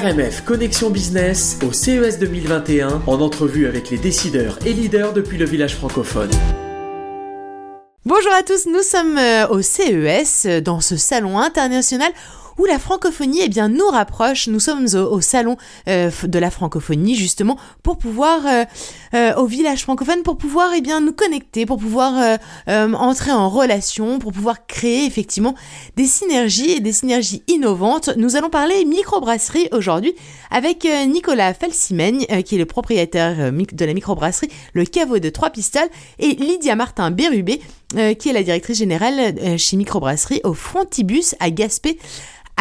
RMF Connexion Business au CES 2021 en entrevue avec les décideurs et leaders depuis le village francophone. Bonjour à tous, nous sommes euh, au CES dans ce salon international où la francophonie eh bien, nous rapproche. Nous sommes au, salon euh, de la francophonie justement pour pouvoir, euh, euh, au village francophone, pour pouvoir eh bien, nous connecter, pour pouvoir entrer en relation, pour pouvoir créer effectivement des synergies et des synergies innovantes. Nous allons parler microbrasserie aujourd'hui avec Nicolas Felsimène qui est le propriétaire de la microbrasserie Le Caveau de Trois Pistoles et Lydia Martin Bérubé qui est la directrice générale chez Microbrasserie au Frontibus à Gaspé.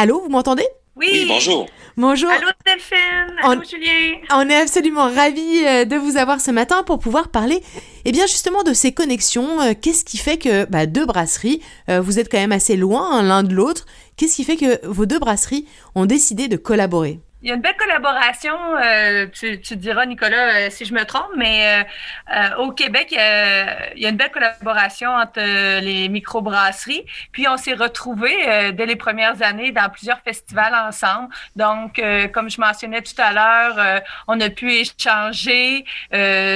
Allô, vous m'entendez? Oui. bonjour. Bonjour. Allô Delphine. Allô Julien. On est absolument ravis euh, de vous avoir ce matin pour pouvoir parler, eh bien justement de ces connexions. Euh, qu'est-ce qui fait que bah, deux brasseries, euh, vous êtes quand même assez loin l'un de l'autre. Qu'est-ce qui fait que vos deux brasseries ont décidé de collaborer? Il y a une belle collaboration, euh, tu, tu, diras, Nicolas, euh, si je me trompe, mais euh, au Québec, il y a une belle collaboration entre les microbrasseries. Puis, on s'est retrouvés dès les premières années dans plusieurs festivals ensemble. Donc, comme je mentionnais tout à l'heure, on a pu échanger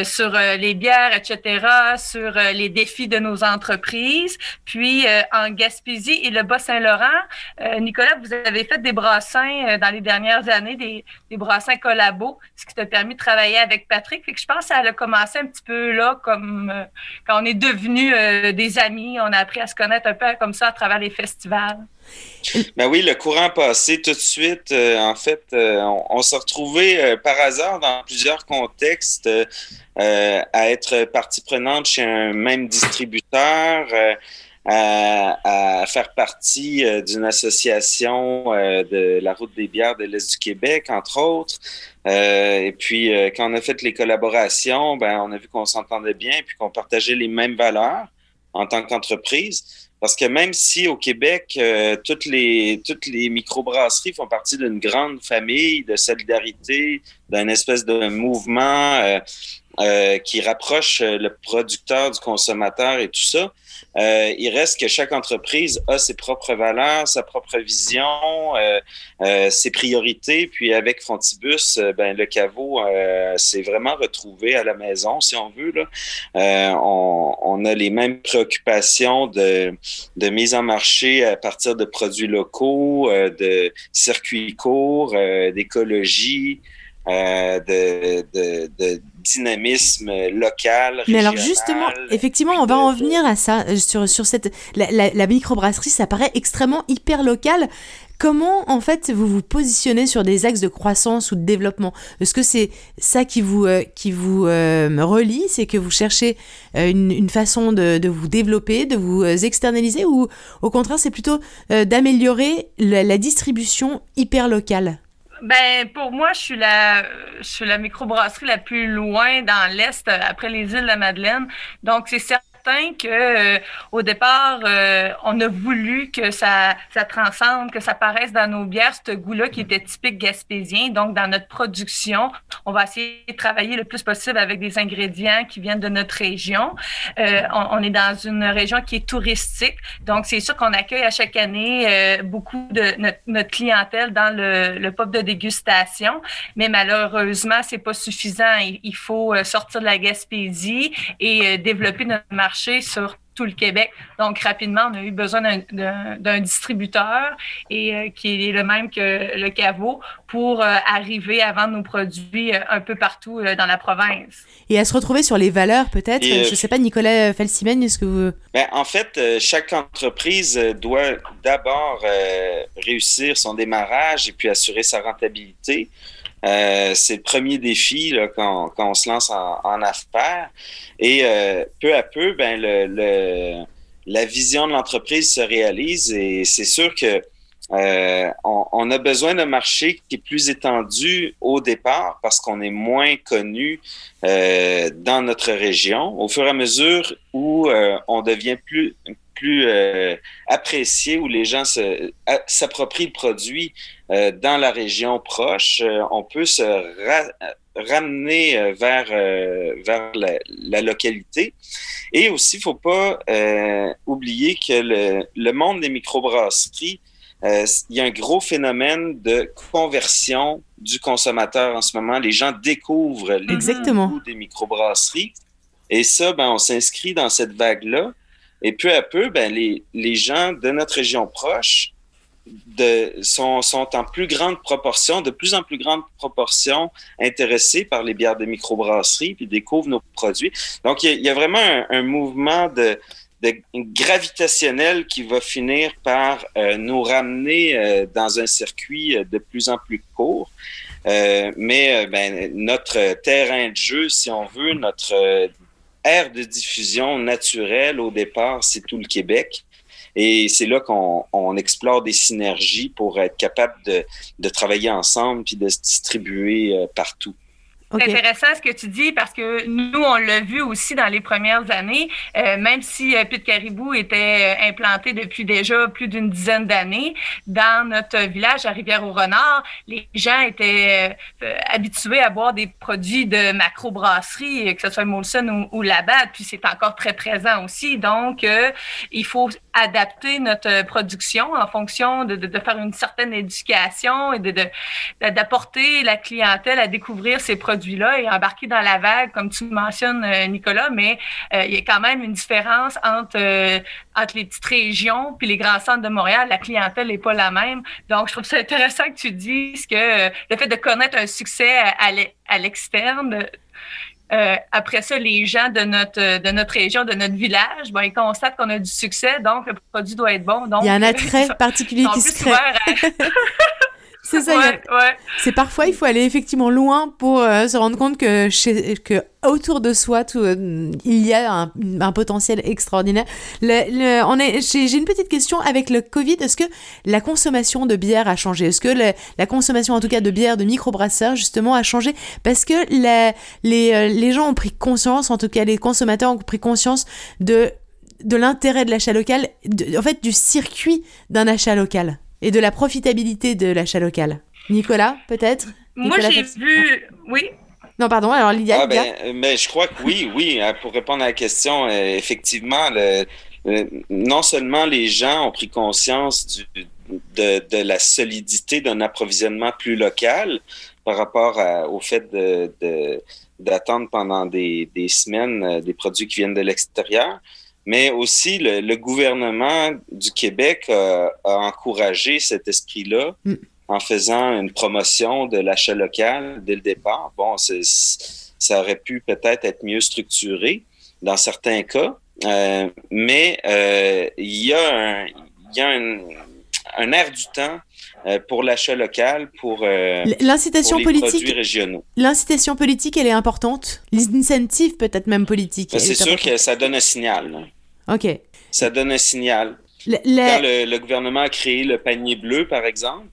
sur les bières, etc., sur les défis de nos entreprises. Puis, en Gaspésie et le Bas-Saint-Laurent, Nicolas, vous avez fait des brassins dans les dernières années des, brassins collabos, ce qui t'a permis de travailler avec Patrick. Fait que je pense que ça a commencé un petit peu là, comme euh, quand on est devenus euh, des amis, on a appris à se connaître un peu comme ça à travers les festivals. Ben oui, le courant passé tout de suite. Euh, en fait, on, s'est retrouvés par hasard dans plusieurs contextes à être partie prenante chez un même distributeur à, faire partie euh, d'une association euh, de la route des bières de l'Est du Québec, entre autres. Euh, et puis, quand on a fait les collaborations, ben, on a vu qu'on s'entendait bien et puis qu'on partageait les mêmes valeurs en tant qu'entreprise. Parce que même si au Québec, toutes les toutes les microbrasseries font partie d'une grande famille de solidarité, d'un espèce de mouvement qui rapproche le producteur du consommateur et tout ça, euh, il reste que chaque entreprise a ses propres valeurs, sa propre vision, euh, euh, ses priorités. Puis avec Frontibus, ben, le caveau s'est vraiment retrouvé à la maison, si on veut. Là. On, on, a les mêmes préoccupations de, de mise en marché à partir de produits locaux, de circuits courts, d'écologie. Euh, de, de, de, dynamisme local. Mais alors justement, effectivement, on va en venir à ça euh, sur sur cette la, la, microbrasserie, ça paraît extrêmement hyper local. Comment en fait vous vous positionnez sur des axes de croissance ou de développement? Est-ce que c'est ça qui vous euh, qui vous relie, c'est que vous cherchez une, une, façon de, de, vous développer, de vous externaliser, ou au contraire c'est plutôt d'améliorer la, la distribution hyper locale? Ben, pour moi, je suis la, je suis la microbrasserie la plus loin dans l'Est, après les îles de la Madeleine. Donc, c'est certain que euh, au départ, euh, on a voulu que ça, ça transcende, que ça paraisse dans nos bières, ce goût-là qui était typique gaspésien. Donc, dans notre production, on va essayer de travailler le plus possible avec des ingrédients qui viennent de notre région. Euh, on, est dans une région qui est touristique. Donc, c'est sûr qu'on accueille à chaque année beaucoup de notre, clientèle dans le, le pub de dégustation. Mais malheureusement, c'est pas suffisant. Il, il faut sortir de la Gaspésie et développer notre marché sur tout le Québec. Donc, rapidement, on a eu besoin d'un distributeur et euh, qui est le même que le caveau pour euh, arriver à vendre nos produits euh, un peu partout dans la province. Et à se retrouver sur les valeurs, peut-être. Je ne sais pas, Nicolas Felsimen, est-ce que vous... Ben, en fait, chaque entreprise doit d'abord réussir son démarrage et puis assurer sa rentabilité. Euh, c'est le premier défi quand, on se lance en, en affaires. Et euh, peu à peu, ben, le, la vision de l'entreprise se réalise et c'est sûr que euh, a besoin d'un marché qui est plus étendu au départ parce qu'on est moins connu dans notre région. Au fur et à mesure où on devient plus plus euh, apprécié, où les gens s'approprient le produit euh, dans la région proche, euh, on peut se ramener vers, vers la, localité. Et aussi, il ne faut pas oublier que le, le, monde des microbrasseries il y a un gros phénomène de conversion du consommateur en ce moment. Les gens découvrent les Exactement. des microbrasseries. Et ça, ben, on s'inscrit dans cette vague-là. Et peu à peu, ben, les, les gens de notre région proche de, sont, sont en plus grande proportion, de plus en plus grande proportion intéressés par les bières de microbrasserie puis découvrent nos produits. Donc, il y, a, vraiment un, mouvement de, de, gravitationnel qui va finir par euh, nous ramener euh, dans un circuit euh, de plus en plus court. mais ben, notre terrain de jeu, si on veut, notre aire de diffusion naturelle au départ, c'est tout le Québec. Et c'est là qu'on on explore des synergies pour être capable de, de travailler ensemble puis de se distribuer euh, partout. C'est intéressant ce que tu dis parce que nous, on l'a vu aussi dans les premières années, euh, même si euh, Pit Caribou était euh, implanté depuis déjà plus d'une dizaine d'années, dans notre village à Rivière-au-Renard, les gens étaient euh, habitués à boire des produits de macro-brasserie, que ce soit Molson ou, ou Labatt, puis c'est encore très présent aussi. Donc, il faut adapter notre production en fonction de, de, de faire une certaine éducation et de d'apporter la clientèle à découvrir ces produits là et embarqué dans la vague, comme tu mentionnes, euh, Nicolas, mais euh, il y a quand même une différence entre, euh, entre les petites régions puis les grands centres de Montréal. La clientèle n'est pas la même. Donc, je trouve ça intéressant que tu dises que le fait de connaître un succès à l'externe, après ça, les gens de notre, de notre région, de notre village, bon, ils constatent qu'on a du succès, donc le produit doit être bon. Donc, il y a un attrait particulier qui se crée. C'est ça. C'est parfois il faut aller effectivement loin pour euh, se rendre compte que chez, que autour de soi tout, euh, il y a un, un potentiel extraordinaire. Le, on est, j'ai, une petite question avec le Covid. Est-ce que la consommation de bière a changé? Est-ce que la consommation en tout cas de bière de microbrasseurs justement a changé? Parce que les euh, les gens ont pris conscience, en tout cas les consommateurs ont pris conscience de de l'intérêt de l'achat local, en fait du circuit d'un achat local et de la profitabilité de l'achat local. Nicolas, peut-être? Moi, j'ai vu. Oui. Non, pardon, alors Lydia. Ah, ben, mais je crois que oui, oui. Hein, pour répondre à la question, euh, effectivement, non seulement les gens ont pris conscience de, la solidité d'un approvisionnement plus local par rapport au fait d'attendre pendant des, des, semaines euh, des produits qui viennent de l'extérieur, mais aussi le, gouvernement du Québec a, encouragé cet esprit-là mm. en faisant une promotion de l'achat local dès le départ. Bon, ça aurait pu peut-être être mieux structuré dans certains cas, euh, mais euh, il y a un, y a un, un air du temps euh, pour l'achat local, pour, euh, l'incitation politique, produits régionaux. L'incitation politique, elle est importante? L'incentive peut-être même politique. Ben, c'est sûr que ça donne un signal. OK. Ça donne un signal. Le, Quand le, gouvernement a créé le panier bleu, par exemple,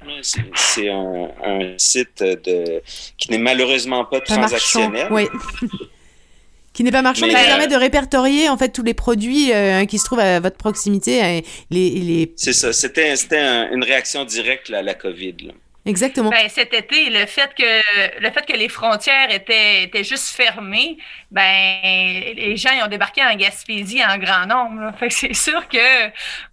c'est un, un, site de, qui n'est malheureusement pas transactionnel. Oui. qui n'est pas marchand, mais, qui permet de répertorier en fait tous les produits euh, qui se trouvent à votre proximité. Euh, les, les... C'est ça. C'était une réaction directe à la COVID. Là. Exactement. Ben, cet été, le fait que le fait que les frontières étaient, étaient juste fermées, ben les gens ils ont débarqué en Gaspésie en grand nombre. Fait c'est sûr que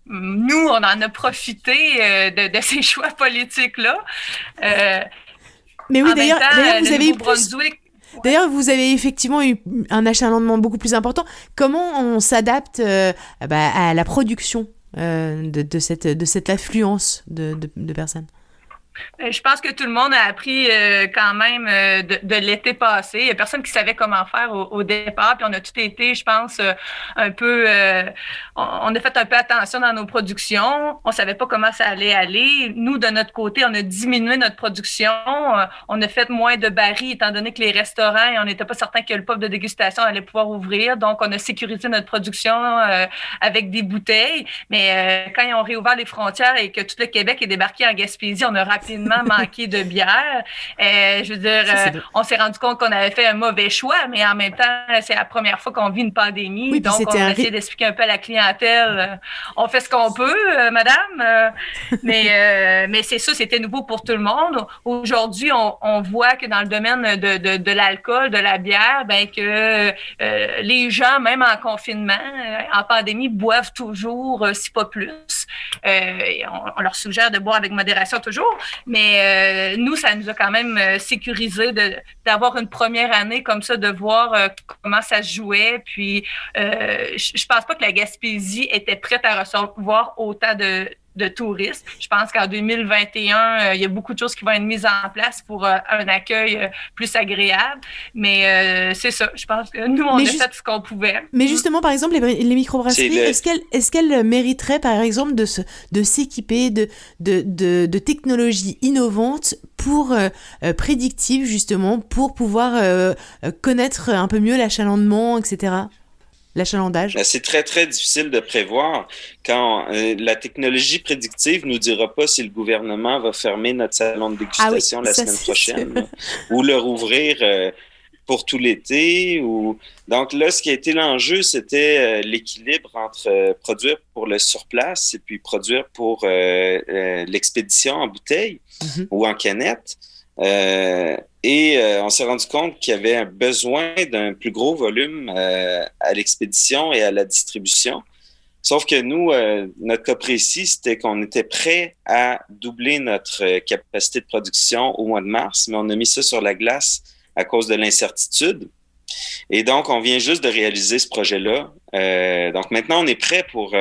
nous, on en a profité euh, de, de, ces choix politiques-là. Mais oui, d'ailleurs, vous avez eu plus... D'ailleurs, vous avez effectivement eu un achalandement beaucoup plus important. Comment on s'adapte euh, bah, à la production euh, de, cette, affluence de, personnes? Je pense que tout le monde a appris euh, quand même euh, de, l'été passé. Il n'y a personne qui savait comment faire au, départ. Puis on a tout été, je pense, un peu. on, a fait un peu attention dans nos productions. On ne savait pas comment ça allait aller. Nous, de notre côté, on a diminué notre production. on a fait moins de barils, étant donné que les restaurants, on n'était pas certain que le pub de dégustation allait pouvoir ouvrir. Donc, on a sécurisé notre production avec des bouteilles. Mais quand ils ont réouvert les frontières et que tout le Québec est débarqué en Gaspésie, on a rapidement rapidement manquer de bière. Euh, je veux dire, euh, on s'est rendu compte qu'on avait fait un mauvais choix, mais en même temps, c'est la première fois qu'on vit une pandémie. donc, on a essayé d'expliquer un peu à la clientèle, euh, on fait ce qu'on peut, madame. mais mais c'est ça, c'était nouveau pour tout le monde. Aujourd'hui, on, on, voit que dans le domaine de, de, de l'alcool, de la bière, ben que les gens, même en confinement, en pandémie, boivent toujours, si pas plus. On, on, leur suggère de boire avec modération toujours, mais nous, ça nous a quand même sécurisé d'avoir une première année comme ça, de voir euh, comment ça se jouait. Puis, euh, je pense pas que la Gaspésie était prête à recevoir autant de, de touristes. Je pense qu'en 2021, euh, il y a beaucoup de choses qui vont être mises en place pour euh, un accueil euh, plus agréable. Mais c'est ça. Je pense que nous, on a fait ce qu'on pouvait. Mais justement, par exemple, les, les microbrasseries, est-ce qu'elles est mériteraient, par exemple, de, se, de s'équiper de, de, de, de, technologies innovantes pour prédictives, justement, pour pouvoir connaître un peu mieux l'achalandement, etc. L'achalandage? C'est très, très difficile de prévoir quand euh, la technologie prédictive nous dira pas si le gouvernement va fermer notre salon de ah dégustation la semaine prochaine ou le rouvrir euh, pour tout l'été. Ou... Donc là, ce qui a été l'enjeu, c'était euh, l'équilibre entre produire pour le surplace et puis produire pour l'expédition en bouteille mm-hmm. ou en canette. Euh, et euh, on s'est rendu compte qu'il y avait un besoin d'un plus gros volume euh, à l'expédition et à la distribution. Sauf que nous, notre cas précis, c'était qu'on était prêt à doubler notre capacité de production au mois de mars, mais on a mis ça sur la glace à cause de l'incertitude. Et donc, on vient juste de réaliser ce projet-là. donc maintenant, on est prêt pour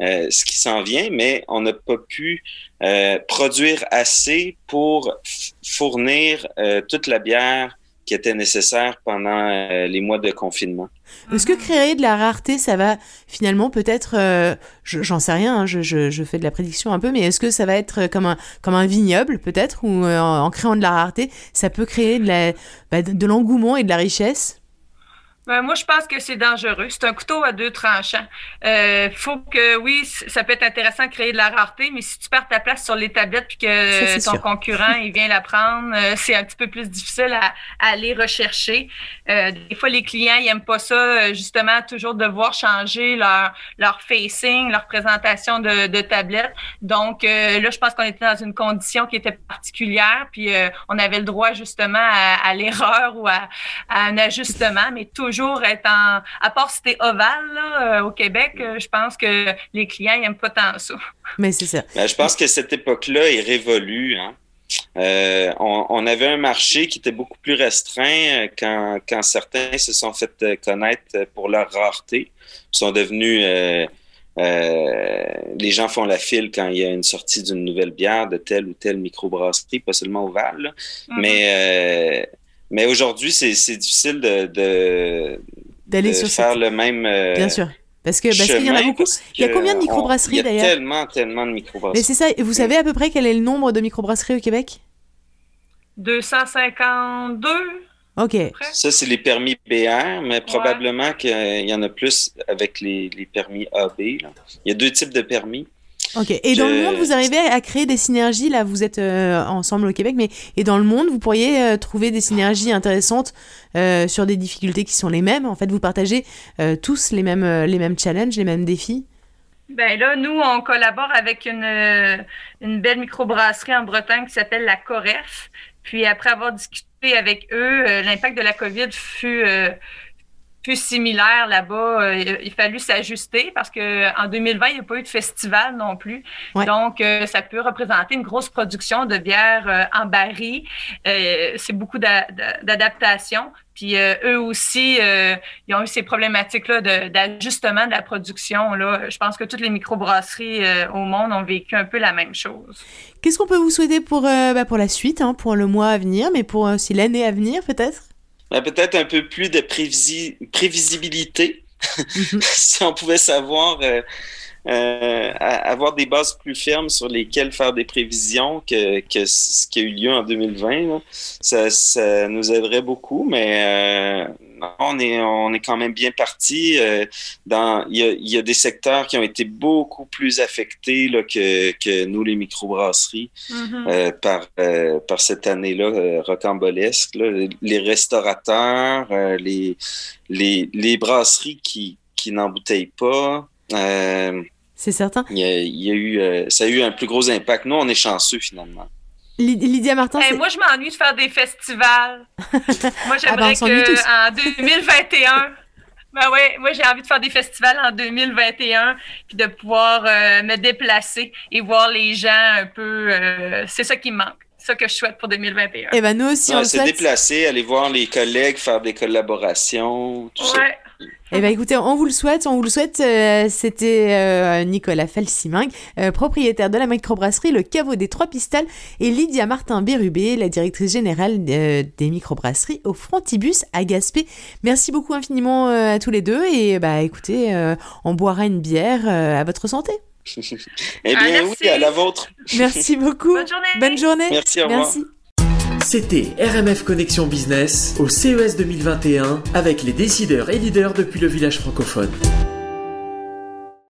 ce qui s'en vient, mais on n'a pas pu euh, produire assez pour fournir euh, toute la bière qui était nécessaire pendant euh, les mois de confinement. Est-ce que créer de la rareté, ça va finalement peut-être, j'en sais rien, hein, je, fais de la prédiction un peu, mais est-ce que ça va être comme un, vignoble peut-être, ou en, créant de la rareté, ça peut créer de, bah, de l'engouement et de la richesse? Ben, moi, je pense que c'est dangereux. C'est un couteau à deux tranchants. Euh, faut que, oui, ça peut être intéressant de créer de la rareté, mais si tu perds ta place sur les tablettes puis que ton concurrent il vient la prendre, euh, c'est un petit peu plus difficile à, aller rechercher. Euh, des fois, les clients ils aiment pas ça, justement, toujours devoir changer leur leur facing, leur présentation de, de tablette. Donc là, je pense qu'on était dans une condition qui était particulière, puis on avait le droit justement à, l'erreur ou à, à un ajustement, mais toujours être en. À part si t'es ovale euh, au Québec, euh, je pense que les clients n'aiment pas tant ça. Mais c'est ça. Ben, je pense que cette époque-là est révolue. Hein. Euh, on, avait un marché qui était beaucoup plus restreint quand, quand certains se sont fait connaître pour leur rareté. Ils sont devenus. les gens font la file quand il y a une sortie d'une nouvelle bière de telle ou telle microbrasserie, pas seulement au Val. Mm-hmm. Mais mais aujourd'hui, c'est difficile de, de, D'aller faire le même. Euh, Bien sûr. Parce que parce qu'il y en a beaucoup. Il y a combien de microbrasseries d'ailleurs Il y a tellement, tellement de microbrasseries. Mais c'est ça. Vous savez à peu près quel est le nombre de microbrasseries au Québec? 252. OK. Ça, c'est les permis BR, mais probablement qu'il y en a plus avec les, les permis AB. Là. Il y a deux types de permis. Ok. Et dans le monde, vous arrivez à créer des synergies. Là, vous êtes euh, ensemble au Québec, mais et dans le monde, vous pourriez euh, trouver des synergies intéressantes euh, sur des difficultés qui sont les mêmes. En fait, vous partagez tous les mêmes les mêmes challenges, les mêmes défis. Ben là, nous, on collabore avec une, une belle microbrasserie en Bretagne qui s'appelle la Coref. Puis après avoir discuté avec eux, l'impact de la COVID fut plus similaire là-bas. Euh, il a fallu s'ajuster parce que en 2020, il n'y a pas eu de festival non plus. Donc, euh, ça peut représenter une grosse production de bière euh, en baril. c'est beaucoup d'adaptation. Puis eux aussi, ils ont eu ces problématiques-là d'ajustement de, la production. Là. Je pense que toutes les microbrasseries au monde ont vécu un peu la même chose. Qu'est-ce qu'on peut vous souhaiter pour, bah, pour la suite, hein, pour le mois à venir, mais pour aussi l'année à venir peut-être? Ben, peut-être un peu plus de prévisibilité. Mhm. si on pouvait savoir euh, euh, avoir des bases plus fermes sur lesquelles faire des prévisions que, que ce qui a eu lieu en 2020, ça, ça, nous aiderait beaucoup, mais, euh, on est, on est quand même bien parti. Euh, dans, il y, a, il y, a, des secteurs qui ont été beaucoup plus affectés là, que, que nous, les microbrasseries, euh, par, par cette année-là rocambolesque. Là. Les restaurateurs, les, les, les brasseries qui, qui n'embouteillent pas. C'est certain. Il y, a, il y a eu, ça a eu un plus gros impact. Nous, on est chanceux finalement. Lydia Martin. moi, je m'ennuie de faire des festivals. moi, j'aimerais ah ben, qu'en 2021. Ben ouais, moi j'ai envie de faire des festivals en 2021 puis de pouvoir euh, me déplacer et voir les gens un peu. Euh, c'est ça qui me manque. C'est ça que je souhaite pour 2021. Eh ben nous aussi on Se déplacer, aller voir les collègues, faire des collaborations, tout ouais. Eh ben écoutez, on vous le souhaite, on vous le souhaite. Euh, c'était euh, Nicolas Felsiming, euh, propriétaire de la microbrasserie Le Caveau des Trois Pistales, et Lydia Martin Bérubé, la directrice générale des microbrasseries au Frontibus à Gaspé. Merci beaucoup infiniment à tous les deux et bah écoutez, on boira une bière à votre santé. eh bien oui, à la vôtre. Merci beaucoup. Bonne journée. Bonne journée. Merci. Au revoir. Merci. C'était RMF Connexion Business au CES 2021 avec les décideurs et leaders depuis le village francophone.